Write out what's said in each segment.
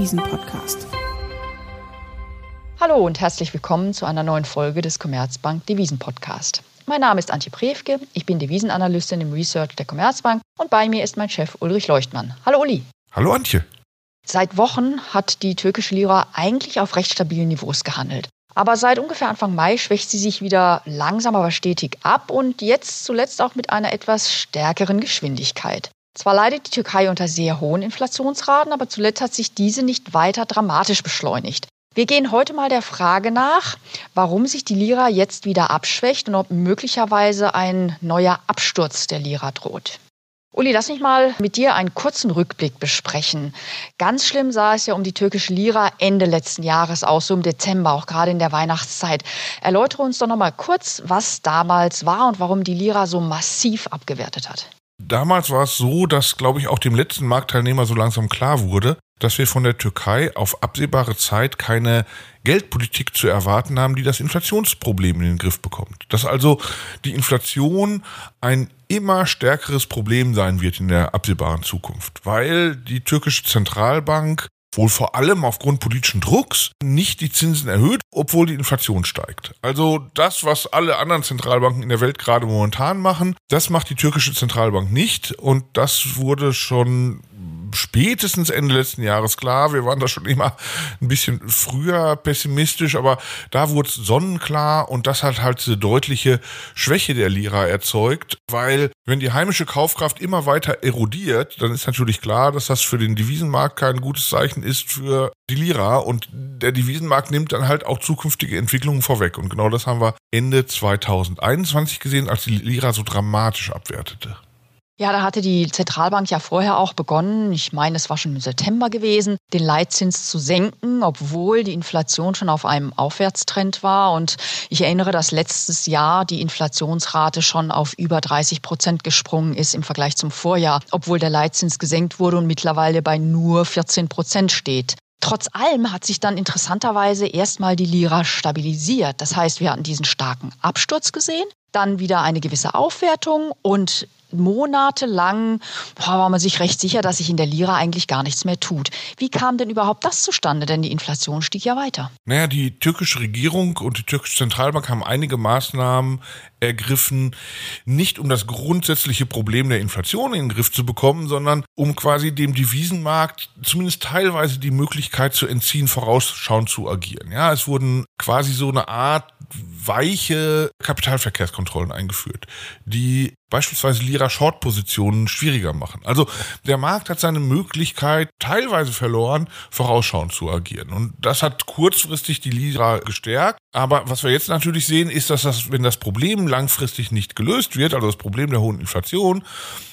Devisen-Podcast. Hallo und herzlich willkommen zu einer neuen Folge des Commerzbank Devisen-Podcast. Mein Name ist Antje Prewke, ich bin Devisenanalystin im Research der Commerzbank und bei mir ist mein Chef Ulrich Leuchtmann. Hallo Uli. Hallo Antje. Seit Wochen hat die türkische Lira eigentlich auf recht stabilen Niveaus gehandelt. Aber seit ungefähr Anfang Mai schwächt sie sich wieder langsam aber stetig ab und jetzt zuletzt auch mit einer etwas stärkeren Geschwindigkeit. Zwar leidet die Türkei unter sehr hohen Inflationsraten, aber zuletzt hat sich diese nicht weiter dramatisch beschleunigt. Wir gehen heute mal der Frage nach, warum sich die Lira jetzt wieder abschwächt und ob möglicherweise ein neuer Absturz der Lira droht. Uli, lass mich mal mit dir einen kurzen Rückblick besprechen. Ganz schlimm sah es ja um die türkische Lira Ende letzten Jahres aus, so im Dezember, auch gerade in der Weihnachtszeit. Erläutere uns doch noch mal kurz, was damals war und warum die Lira so massiv abgewertet hat. Damals war es so, dass, glaube ich, auch dem letzten Marktteilnehmer so langsam klar wurde, dass wir von der Türkei auf absehbare Zeit keine Geldpolitik zu erwarten haben, die das Inflationsproblem in den Griff bekommt. Dass also die Inflation ein immer stärkeres Problem sein wird in der absehbaren Zukunft, weil die türkische Zentralbank wohl vor allem aufgrund politischen Drucks nicht die Zinsen erhöht, obwohl die Inflation steigt. Also das, was alle anderen Zentralbanken in der Welt gerade momentan machen, das macht die türkische Zentralbank nicht und das wurde schon spätestens Ende letzten Jahres klar. Wir waren da schon immer ein bisschen früher pessimistisch, aber da wurde es sonnenklar und das hat halt diese deutliche Schwäche der Lira erzeugt, weil wenn die heimische Kaufkraft immer weiter erodiert, dann ist natürlich klar, dass das für den Devisenmarkt kein gutes Zeichen ist für die Lira und der Devisenmarkt nimmt dann halt auch zukünftige Entwicklungen vorweg und genau das haben wir Ende 2021 gesehen, als die Lira so dramatisch abwertete. Ja, da hatte die Zentralbank ja vorher auch begonnen, ich meine, es war schon im September gewesen, den Leitzins zu senken, obwohl die Inflation schon auf einem Aufwärtstrend war. Und ich erinnere, dass letztes Jahr die Inflationsrate schon auf über 30 Prozent gesprungen ist im Vergleich zum Vorjahr, obwohl der Leitzins gesenkt wurde und mittlerweile bei nur 14 Prozent steht. Trotz allem hat sich dann interessanterweise erstmal die Lira stabilisiert. Das heißt, wir hatten diesen starken Absturz gesehen, dann wieder eine gewisse Aufwertung und monatelang war man sich recht sicher, dass sich in der Lira eigentlich gar nichts mehr tut. Wie kam denn überhaupt das zustande? Denn die Inflation stieg ja weiter. Naja, die türkische Regierung und die türkische Zentralbank haben einige Maßnahmen ergriffen, nicht um das grundsätzliche Problem der Inflation in den Griff zu bekommen, sondern um quasi dem Devisenmarkt zumindest teilweise die Möglichkeit zu entziehen, vorausschauend zu agieren. Ja, es wurden quasi so eine Art weiche Kapitalverkehrskontrollen eingeführt, die beispielsweise Lira-Short-Positionen schwieriger machen. Also der Markt hat seine Möglichkeit teilweise verloren, vorausschauend zu agieren. Und das hat kurzfristig die Lira gestärkt. Aber was wir jetzt natürlich sehen, ist, dass das, wenn das Problem langfristig nicht gelöst wird, also das Problem der hohen Inflation,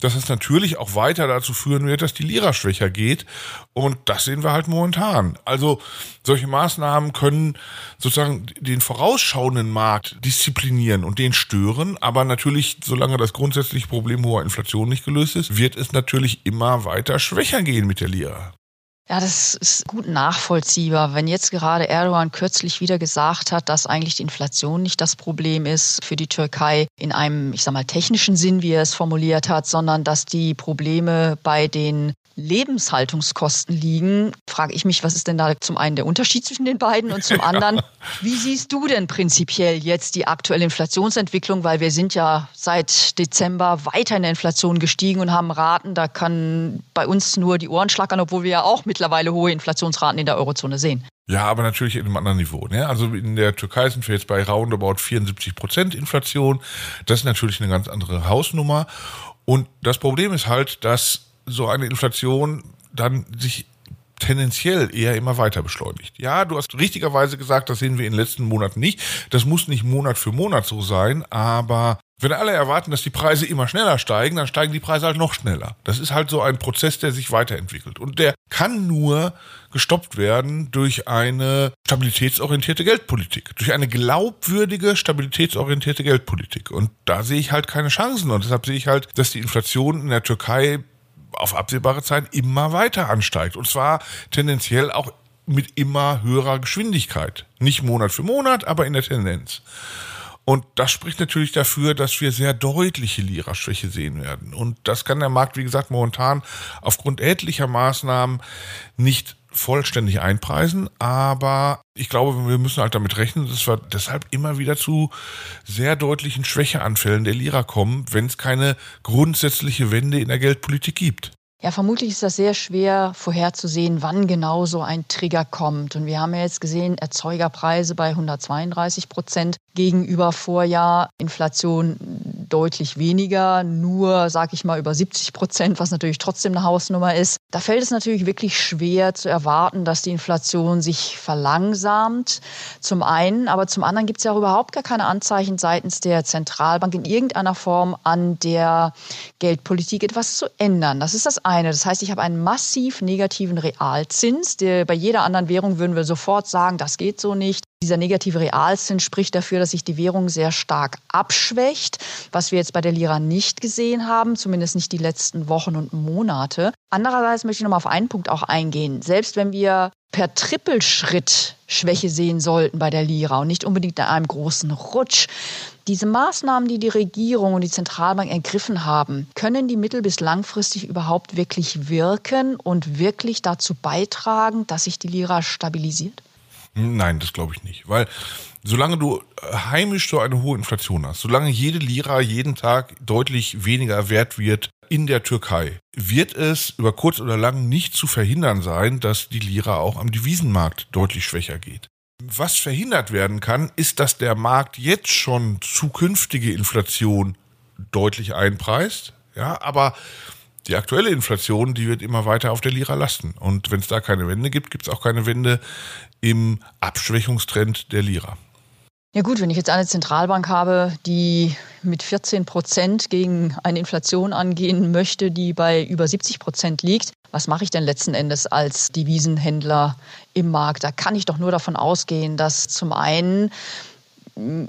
dass es natürlich auch weiter dazu führen wird, dass die Lira schwächer geht. Und das sehen wir halt momentan. Also solche Maßnahmen können sozusagen den vorausschauenden Markt disziplinieren und den stören. Aber natürlich, solange das grundsätzliche Problem hoher Inflation nicht gelöst ist, wird es natürlich immer weiter schwächer gehen mit der Lira. Ja, das ist gut nachvollziehbar. Wenn jetzt gerade Erdogan kürzlich wieder gesagt hat, dass eigentlich die Inflation nicht das Problem ist für die Türkei in einem, ich sag mal, technischen Sinn, wie er es formuliert hat, sondern dass die Probleme bei den Lebenshaltungskosten liegen, frage ich mich, was ist denn da zum einen der Unterschied zwischen den beiden und zum anderen, wie siehst du denn prinzipiell jetzt die aktuelle Inflationsentwicklung, weil wir sind ja seit Dezember weiter in der Inflation gestiegen und haben Raten, da kann bei uns nur die Ohren schlackern, obwohl wir ja auch mittlerweile hohe Inflationsraten in der Eurozone sehen. Ja, aber natürlich in einem anderen Niveau. Ne? Also in der Türkei sind wir jetzt bei roundabout 74 Prozent Inflation. Das ist natürlich eine ganz andere Hausnummer. Und das Problem ist halt, dass so eine Inflation dann sich tendenziell eher immer weiter beschleunigt. Ja, du hast richtigerweise gesagt, das sehen wir in den letzten Monaten nicht. Das muss nicht Monat für Monat so sein, aber wenn alle erwarten, dass die Preise immer schneller steigen, dann steigen die Preise halt noch schneller. Das ist halt so ein Prozess, der sich weiterentwickelt. Und der kann nur gestoppt werden durch eine stabilitätsorientierte Geldpolitik, durch eine glaubwürdige, stabilitätsorientierte Geldpolitik. Und da sehe ich halt keine Chancen. Und deshalb sehe ich halt, dass die Inflation in der Türkei auf absehbare Zeit immer weiter ansteigt. Und zwar tendenziell auch mit immer höherer Geschwindigkeit. Nicht Monat für Monat, aber in der Tendenz. Und das spricht natürlich dafür, dass wir sehr deutliche Lira-Schwäche sehen werden. Und das kann der Markt, wie gesagt, momentan aufgrund etlicher Maßnahmen nicht vollständig einpreisen, aber ich glaube, wir müssen halt damit rechnen, dass wir deshalb immer wieder zu sehr deutlichen Schwächeanfällen der Lira kommen, wenn es keine grundsätzliche Wende in der Geldpolitik gibt. Ja, vermutlich ist das sehr schwer vorherzusehen, wann genau so ein Trigger kommt. Und wir haben ja jetzt gesehen, Erzeugerpreise bei 132 Prozent gegenüber Vorjahr, Inflation deutlich weniger, nur, sag ich mal, über 70 Prozent, was natürlich trotzdem eine Hausnummer ist. Da fällt es natürlich wirklich schwer zu erwarten, dass die Inflation sich verlangsamt. Zum einen, aber zum anderen gibt es ja auch überhaupt gar keine Anzeichen seitens der Zentralbank in irgendeiner Form an der Geldpolitik etwas zu ändern. Das ist das eine. Das heißt, ich habe einen massiv negativen Realzins. Der, bei jeder anderen Währung würden wir sofort sagen, das geht so nicht. Dieser negative Realzins spricht dafür, dass sich die Währung sehr stark abschwächt, was wir jetzt bei der Lira nicht gesehen haben, zumindest nicht die letzten Wochen und Monate. Andererseits möchte ich noch mal auf einen Punkt auch eingehen. Selbst wenn wir per Trippelschritt Schwäche sehen sollten bei der Lira und nicht unbedingt in einem großen Rutsch. Diese Maßnahmen, die die Regierung und die Zentralbank ergriffen haben, können die mittel- bis langfristig überhaupt wirklich wirken und wirklich dazu beitragen, dass sich die Lira stabilisiert? Nein, das glaube ich nicht. Weil solange du heimisch so eine hohe Inflation hast, solange jede Lira jeden Tag deutlich weniger wert wird in der Türkei, wird es über kurz oder lang nicht zu verhindern sein, dass die Lira auch am Devisenmarkt deutlich schwächer geht. Was verhindert werden kann, ist, dass der Markt jetzt schon zukünftige Inflation deutlich einpreist. Ja, aber die aktuelle Inflation, die wird immer weiter auf der Lira lasten. Und wenn es da keine Wende gibt, gibt es auch keine Wende im Abschwächungstrend der Lira. Ja gut, wenn ich jetzt eine Zentralbank habe, die mit 14 Prozent gegen eine Inflation angehen möchte, die bei über 70 Prozent liegt, was mache ich denn letzten Endes als Devisenhändler im Markt? Da kann ich doch nur davon ausgehen, dass zum einen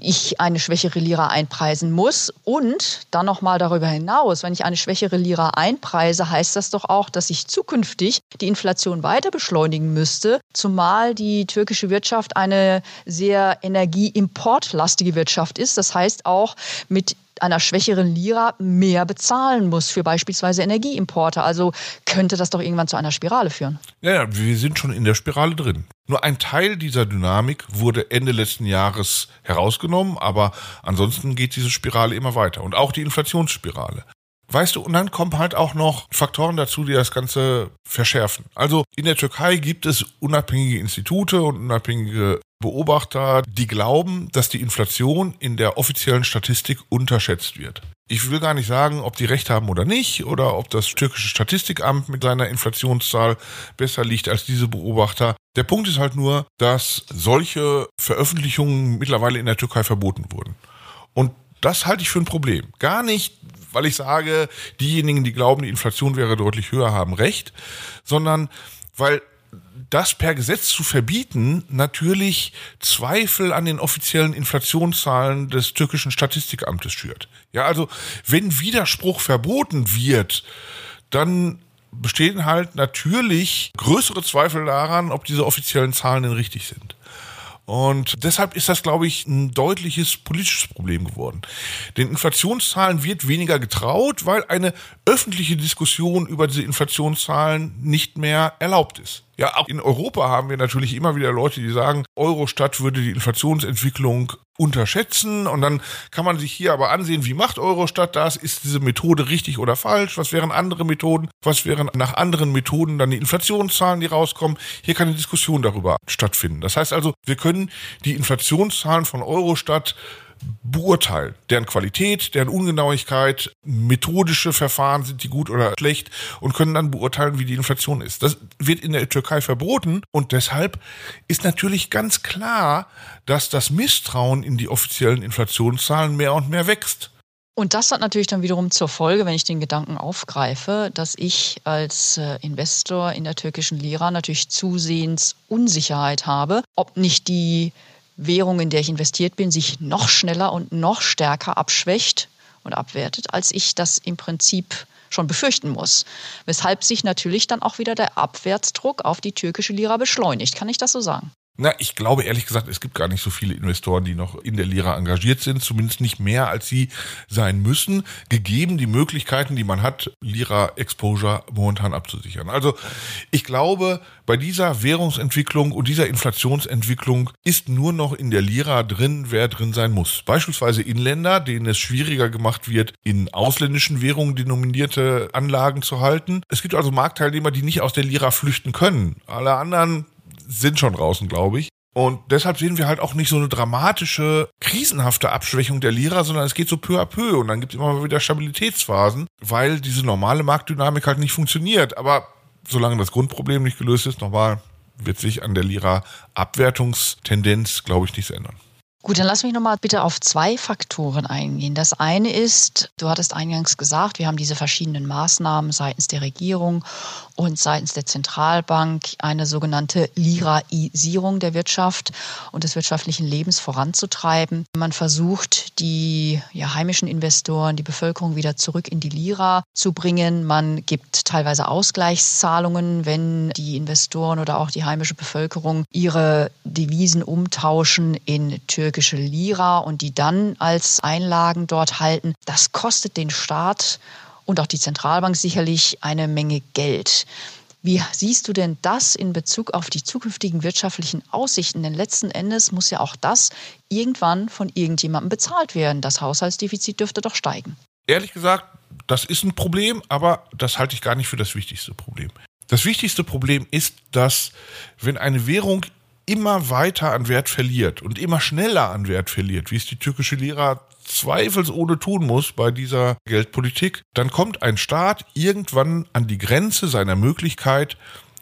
ich eine schwächere Lira einpreisen muss. Und dann nochmal darüber hinaus, wenn ich eine schwächere Lira einpreise, heißt das doch auch, dass ich zukünftig die Inflation weiter beschleunigen müsste, zumal die türkische Wirtschaft eine sehr energieimportlastige Wirtschaft ist. Das heißt auch mit einer schwächeren Lira mehr bezahlen muss für beispielsweise Energieimporte. Also könnte das doch irgendwann zu einer Spirale führen. Ja, ja, wir sind schon in der Spirale drin. Nur ein Teil dieser Dynamik wurde Ende letzten Jahres herausgenommen, aber ansonsten geht diese Spirale immer weiter. Und auch die Inflationsspirale. Weißt du, und dann kommen halt auch noch Faktoren dazu, die das Ganze verschärfen. Also in der Türkei gibt es unabhängige Institute und unabhängige Beobachter, die glauben, dass die Inflation in der offiziellen Statistik unterschätzt wird. Ich will gar nicht sagen, ob die recht haben oder nicht, oder ob das türkische Statistikamt mit seiner Inflationszahl besser liegt als diese Beobachter. Der Punkt ist halt nur, dass solche Veröffentlichungen mittlerweile in der Türkei verboten wurden. Und das halte ich für ein Problem. Gar nicht, weil ich sage, diejenigen, die glauben, die Inflation wäre deutlich höher, haben recht, sondern weil das per Gesetz zu verbieten natürlich Zweifel an den offiziellen Inflationszahlen des türkischen Statistikamtes schürt. Ja, also wenn Widerspruch verboten wird, dann bestehen halt natürlich größere Zweifel daran, ob diese offiziellen Zahlen denn richtig sind. Und deshalb ist das, glaube ich, ein deutliches politisches Problem geworden. Den Inflationszahlen wird weniger getraut, weil eine öffentliche Diskussion über diese Inflationszahlen nicht mehr erlaubt ist. Ja, auch in Europa haben wir natürlich immer wieder Leute, die sagen, Eurostat würde die Inflationsentwicklung unterschätzen und dann kann man sich hier aber ansehen, wie macht Eurostat das? Ist diese Methode richtig oder falsch? Was wären andere Methoden? Was wären nach anderen Methoden dann die Inflationszahlen, die rauskommen? Hier kann eine Diskussion darüber stattfinden. Das heißt also, wir können die Inflationszahlen von Eurostat beurteilen. Deren Qualität, deren Ungenauigkeit, methodische Verfahren, sind die gut oder schlecht und können dann beurteilen, wie die Inflation ist. Das wird in der Türkei verboten und deshalb ist natürlich ganz klar, dass das Misstrauen in die offiziellen Inflationszahlen mehr und mehr wächst. Und das hat natürlich dann wiederum zur Folge, wenn ich den Gedanken aufgreife, dass ich als äh, Investor in der türkischen Lira natürlich zusehends Unsicherheit habe, ob nicht die Währung, in der ich investiert bin, sich noch schneller und noch stärker abschwächt und abwertet, als ich das im Prinzip schon befürchten muss. Weshalb sich natürlich dann auch wieder der Abwärtsdruck auf die türkische Lira beschleunigt. Kann ich das so sagen? Na, ich glaube ehrlich gesagt, es gibt gar nicht so viele Investoren, die noch in der Lira engagiert sind, zumindest nicht mehr, als sie sein müssen, gegeben die Möglichkeiten, die man hat, Lira Exposure momentan abzusichern. Also ich glaube, bei dieser Währungsentwicklung und dieser Inflationsentwicklung ist nur noch in der Lira drin, wer drin sein muss. Beispielsweise Inländer, denen es schwieriger gemacht wird, in ausländischen Währungen denominierte Anlagen zu halten. Es gibt also Marktteilnehmer, die nicht aus der Lira flüchten können. Alle anderen sind schon draußen, glaube ich. Und deshalb sehen wir halt auch nicht so eine dramatische, krisenhafte Abschwächung der Lira, sondern es geht so peu à peu und dann gibt es immer wieder Stabilitätsphasen, weil diese normale Marktdynamik halt nicht funktioniert. Aber solange das Grundproblem nicht gelöst ist, nochmal, wird sich an der Lira Abwertungstendenz, glaube ich, nichts ändern. Gut, dann lass mich nochmal bitte auf zwei Faktoren eingehen. Das eine ist, du hattest eingangs gesagt, wir haben diese verschiedenen Maßnahmen seitens der Regierung und seitens der Zentralbank, eine sogenannte Liraisierung der Wirtschaft und des wirtschaftlichen Lebens voranzutreiben. Man versucht, die ja, heimischen Investoren, die Bevölkerung wieder zurück in die Lira zu bringen. Man gibt teilweise Ausgleichszahlungen, wenn die Investoren oder auch die heimische Bevölkerung ihre Devisen umtauschen in türkische Lira und die dann als Einlagen dort halten, das kostet den Staat und auch die Zentralbank sicherlich eine Menge Geld. Wie siehst du denn das in Bezug auf die zukünftigen wirtschaftlichen Aussichten? Denn letzten Endes muss ja auch das irgendwann von irgendjemandem bezahlt werden. Das Haushaltsdefizit dürfte doch steigen. Ehrlich gesagt, das ist ein Problem, aber das halte ich gar nicht für das wichtigste Problem. Das wichtigste Problem ist, dass wenn eine Währung immer weiter an Wert verliert und immer schneller an Wert verliert, wie es die türkische Lira zweifelsohne tun muss bei dieser Geldpolitik, dann kommt ein Staat irgendwann an die Grenze seiner Möglichkeit,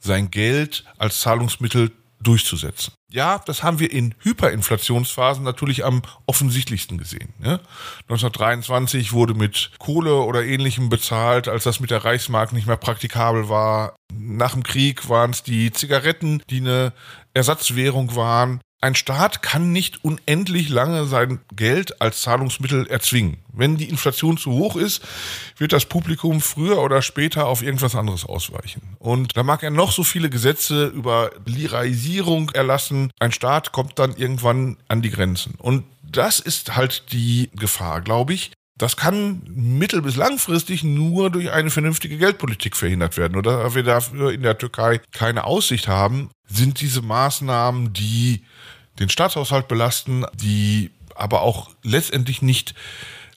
sein Geld als Zahlungsmittel durchzusetzen. Ja, das haben wir in Hyperinflationsphasen natürlich am offensichtlichsten gesehen. Ne? 1923 wurde mit Kohle oder ähnlichem bezahlt, als das mit der Reichsmark nicht mehr praktikabel war. Nach dem Krieg waren es die Zigaretten, die eine Ersatzwährung waren. Ein Staat kann nicht unendlich lange sein Geld als Zahlungsmittel erzwingen. Wenn die Inflation zu hoch ist, wird das Publikum früher oder später auf irgendwas anderes ausweichen. Und da mag er noch so viele Gesetze über Liraisierung erlassen. Ein Staat kommt dann irgendwann an die Grenzen. Und das ist halt die Gefahr, glaube ich. Das kann mittel- bis langfristig nur durch eine vernünftige Geldpolitik verhindert werden. Oder wir dafür in der Türkei keine Aussicht haben, sind diese Maßnahmen, die den Staatshaushalt belasten, die aber auch letztendlich nicht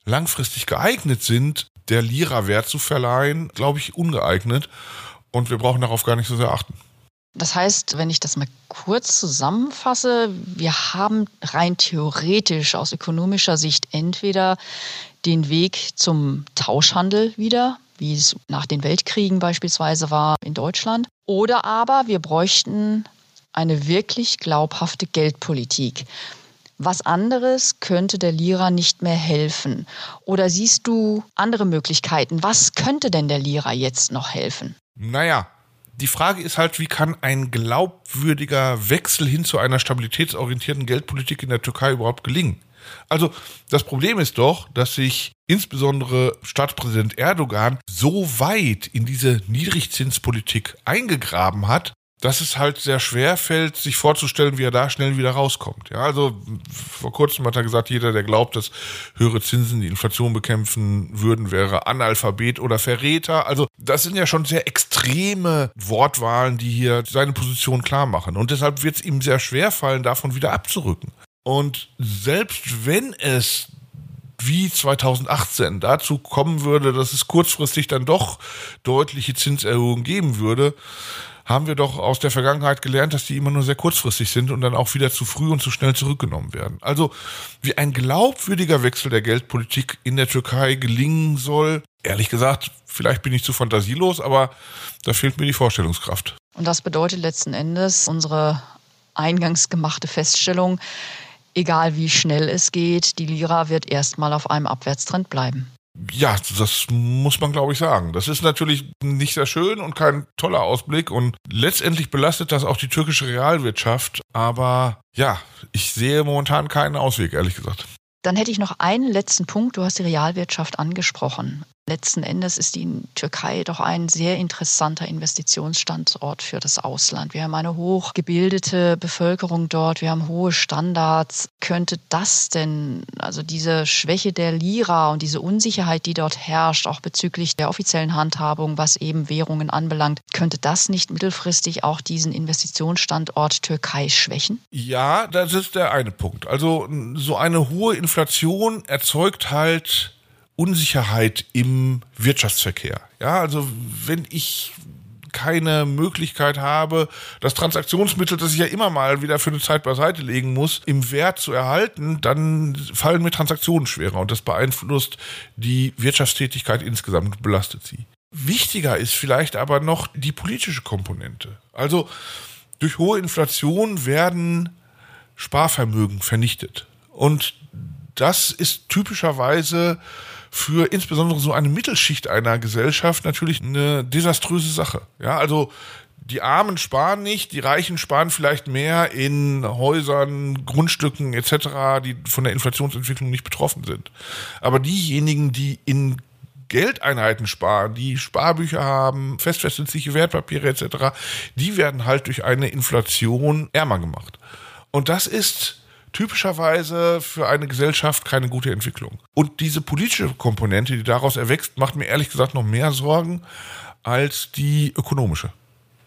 langfristig geeignet sind, der Lira Wert zu verleihen, glaube ich, ungeeignet. Und wir brauchen darauf gar nicht so sehr achten. Das heißt, wenn ich das mal kurz zusammenfasse, wir haben rein theoretisch aus ökonomischer Sicht entweder den Weg zum Tauschhandel wieder, wie es nach den Weltkriegen beispielsweise war in Deutschland, oder aber wir bräuchten eine wirklich glaubhafte Geldpolitik. Was anderes könnte der Lira nicht mehr helfen? Oder siehst du andere Möglichkeiten? Was könnte denn der Lira jetzt noch helfen? Naja, die Frage ist halt, wie kann ein glaubwürdiger Wechsel hin zu einer stabilitätsorientierten Geldpolitik in der Türkei überhaupt gelingen? Also das Problem ist doch, dass sich insbesondere Staatspräsident Erdogan so weit in diese Niedrigzinspolitik eingegraben hat, dass es halt sehr schwer fällt, sich vorzustellen, wie er da schnell wieder rauskommt. Ja, also vor kurzem hat er gesagt, jeder, der glaubt, dass höhere Zinsen die Inflation bekämpfen würden, wäre Analphabet oder Verräter. Also das sind ja schon sehr extreme Wortwahlen, die hier seine Position klar machen. Und deshalb wird es ihm sehr schwer fallen, davon wieder abzurücken. Und selbst wenn es wie 2018 dazu kommen würde, dass es kurzfristig dann doch deutliche Zinserhöhungen geben würde, haben wir doch aus der Vergangenheit gelernt, dass die immer nur sehr kurzfristig sind und dann auch wieder zu früh und zu schnell zurückgenommen werden. Also wie ein glaubwürdiger Wechsel der Geldpolitik in der Türkei gelingen soll, ehrlich gesagt, vielleicht bin ich zu fantasielos, aber da fehlt mir die Vorstellungskraft. Und das bedeutet letzten Endes unsere eingangs gemachte Feststellung, egal wie schnell es geht, die Lira wird erstmal auf einem Abwärtstrend bleiben. Ja, das muss man, glaube ich, sagen. Das ist natürlich nicht sehr schön und kein toller Ausblick und letztendlich belastet das auch die türkische Realwirtschaft. Aber ja, ich sehe momentan keinen Ausweg, ehrlich gesagt. Dann hätte ich noch einen letzten Punkt. Du hast die Realwirtschaft angesprochen. Letzten Endes ist die Türkei doch ein sehr interessanter Investitionsstandort für das Ausland. Wir haben eine hochgebildete Bevölkerung dort, wir haben hohe Standards. Könnte das denn, also diese Schwäche der Lira und diese Unsicherheit, die dort herrscht, auch bezüglich der offiziellen Handhabung, was eben Währungen anbelangt, könnte das nicht mittelfristig auch diesen Investitionsstandort Türkei schwächen? Ja, das ist der eine Punkt. Also so eine hohe Inflation erzeugt halt Unsicherheit im Wirtschaftsverkehr. Ja, also wenn ich keine Möglichkeit habe, das Transaktionsmittel, das ich ja immer mal wieder für eine Zeit beiseite legen muss, im Wert zu erhalten, dann fallen mir Transaktionen schwerer und das beeinflusst die Wirtschaftstätigkeit insgesamt belastet sie. Wichtiger ist vielleicht aber noch die politische Komponente. Also durch hohe Inflation werden Sparvermögen vernichtet. Und das ist typischerweise für insbesondere so eine Mittelschicht einer Gesellschaft natürlich eine desaströse Sache. Ja, also die Armen sparen nicht, die Reichen sparen vielleicht mehr in Häusern, Grundstücken etc., die von der Inflationsentwicklung nicht betroffen sind. Aber diejenigen, die in Geldeinheiten sparen, die Sparbücher haben, festverzinsliche Wertpapiere etc., die werden halt durch eine Inflation ärmer gemacht. Und das ist typischerweise für eine Gesellschaft keine gute Entwicklung. Und diese politische Komponente, die daraus erwächst, macht mir ehrlich gesagt noch mehr Sorgen als die ökonomische.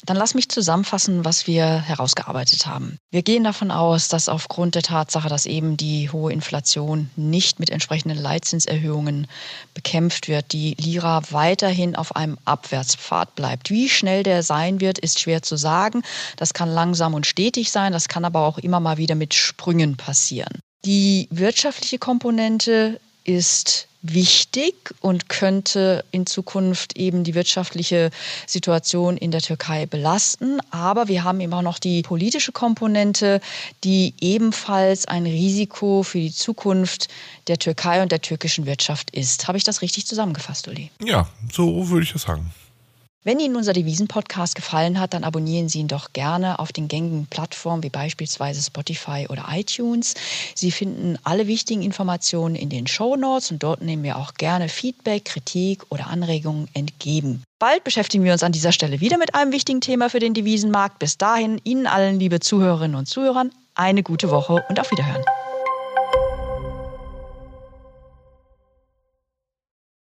Dann lass mich zusammenfassen, was wir herausgearbeitet haben. Wir gehen davon aus, dass aufgrund der Tatsache, dass eben die hohe Inflation nicht mit entsprechenden Leitzinserhöhungen bekämpft wird, die Lira weiterhin auf einem Abwärtspfad bleibt. Wie schnell der sein wird, ist schwer zu sagen. Das kann langsam und stetig sein, das kann aber auch immer mal wieder mit Sprüngen passieren. Die wirtschaftliche Komponente ist wichtig und könnte in Zukunft eben die wirtschaftliche Situation in der Türkei belasten. Aber wir haben eben auch noch die politische Komponente, die ebenfalls ein Risiko für die Zukunft der Türkei und der türkischen Wirtschaft ist. Habe ich das richtig zusammengefasst, Uli? Ja, so würde ich das sagen. Wenn Ihnen unser Devisen-Podcast gefallen hat, dann abonnieren Sie ihn doch gerne auf den gängigen Plattformen wie beispielsweise Spotify oder iTunes. Sie finden alle wichtigen Informationen in den Show Notes und dort nehmen wir auch gerne Feedback, Kritik oder Anregungen entgegen. Bald beschäftigen wir uns an dieser Stelle wieder mit einem wichtigen Thema für den Devisenmarkt. Bis dahin Ihnen allen, liebe Zuhörerinnen und Zuhörer, eine gute Woche und auf Wiederhören.